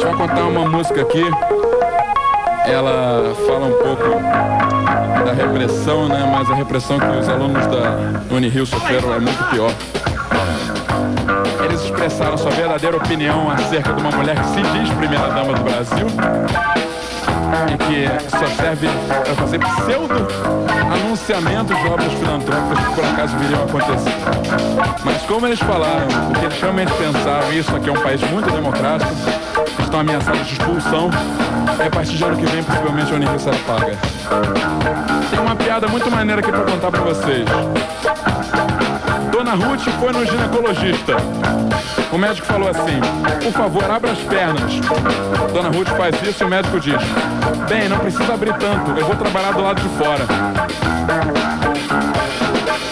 Eu contar uma música aqui. Ela fala um pouco da repressão, né? Mas a repressão que os alunos da Unirio sofreram é muito pior. Eles expressaram sua verdadeira opinião acerca de uma mulher que se diz primeira-dama do Brasil e que só serve para fazer pseudo-anunciamentos de obras filantrópicas que por acaso viriam a acontecer. Mas como eles falaram, o que eles realmente pensaram, isso aqui é um país muito democrático, estão ameaçados de expulsão, e a partir de ano que vem possivelmente a Unirio será paga. Tem uma piada muito maneira aqui para contar para vocês. Dona Ruth foi no ginecologista. O médico falou assim: Por favor, abra as pernas. Dona Ruth faz isso e o médico diz: Bem, não precisa abrir tanto, eu vou trabalhar do lado de fora.